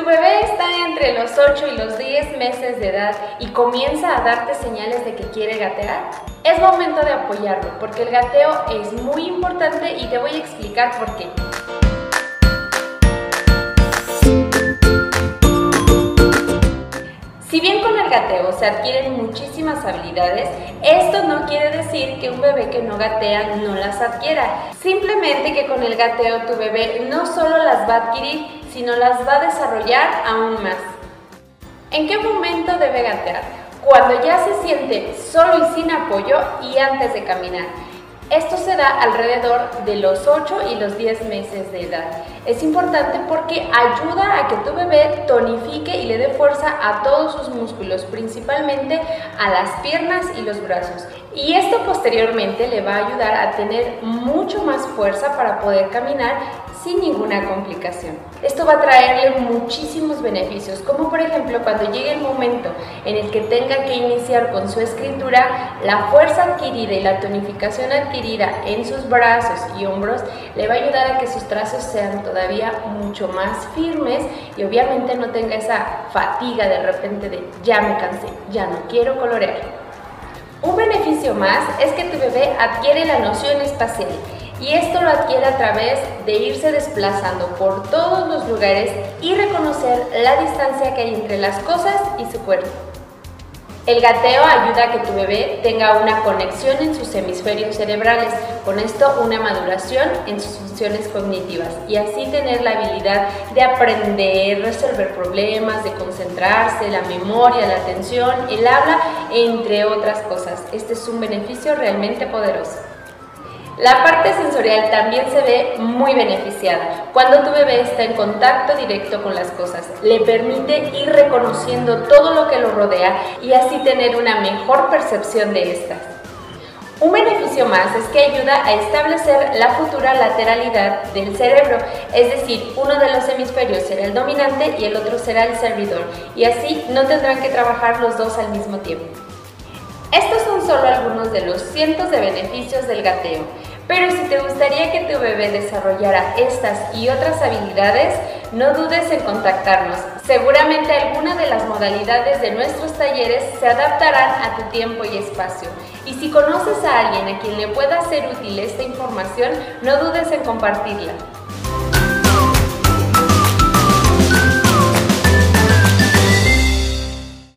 Tu bebé está entre los 8 y los 10 meses de edad y comienza a darte señales de que quiere gatear. Es momento de apoyarlo porque el gateo es muy importante y te voy a explicar por qué. Gateo se adquieren muchísimas habilidades, esto no quiere decir que un bebé que no gatea no las adquiera. Simplemente que con el gateo tu bebé no solo las va a adquirir, sino las va a desarrollar aún más. ¿En qué momento debe gatear? Cuando ya se siente solo y sin apoyo y antes de caminar. Esto se da alrededor de los 8 y los 10 meses de edad. Es importante porque ayuda a que tu bebé tonifique y le dé fuerza a todos sus músculos, principalmente a las piernas y los brazos. Y esto posteriormente le va a ayudar a tener mucho más fuerza para poder caminar sin ninguna complicación. Esto va a traerle muchísimos beneficios, como por ejemplo cuando llegue el momento en el que tenga que iniciar con su escritura, la fuerza adquirida y la tonificación adquirida en sus brazos y hombros le va a ayudar a que sus trazos sean todavía mucho más firmes y obviamente no tenga esa fatiga de repente de ya me cansé, ya no quiero colorear. Un beneficio más es que tu bebé adquiere la noción espacial y esto lo adquiere a través de irse desplazando por todos los lugares y reconocer la distancia que hay entre las cosas y su cuerpo. El gateo ayuda a que tu bebé tenga una conexión en sus hemisferios cerebrales, con esto una maduración en sus funciones cognitivas y así tener la habilidad de aprender, resolver problemas, de concentrarse, la memoria, la atención, el habla, entre otras cosas. Este es un beneficio realmente poderoso. La parte sensorial también se ve muy beneficiada cuando tu bebé está en contacto directo con las cosas. Le permite ir reconociendo todo lo que lo rodea y así tener una mejor percepción de estas. Un beneficio más es que ayuda a establecer la futura lateralidad del cerebro, es decir, uno de los hemisferios será el dominante y el otro será el servidor, y así no tendrán que trabajar los dos al mismo tiempo. Estos son solo algunos de los cientos de beneficios del gateo. Pero si te gustaría que tu bebé desarrollara estas y otras habilidades, no dudes en contactarnos. Seguramente alguna de las modalidades de nuestros talleres se adaptarán a tu tiempo y espacio. Y si conoces a alguien a quien le pueda ser útil esta información, no dudes en compartirla.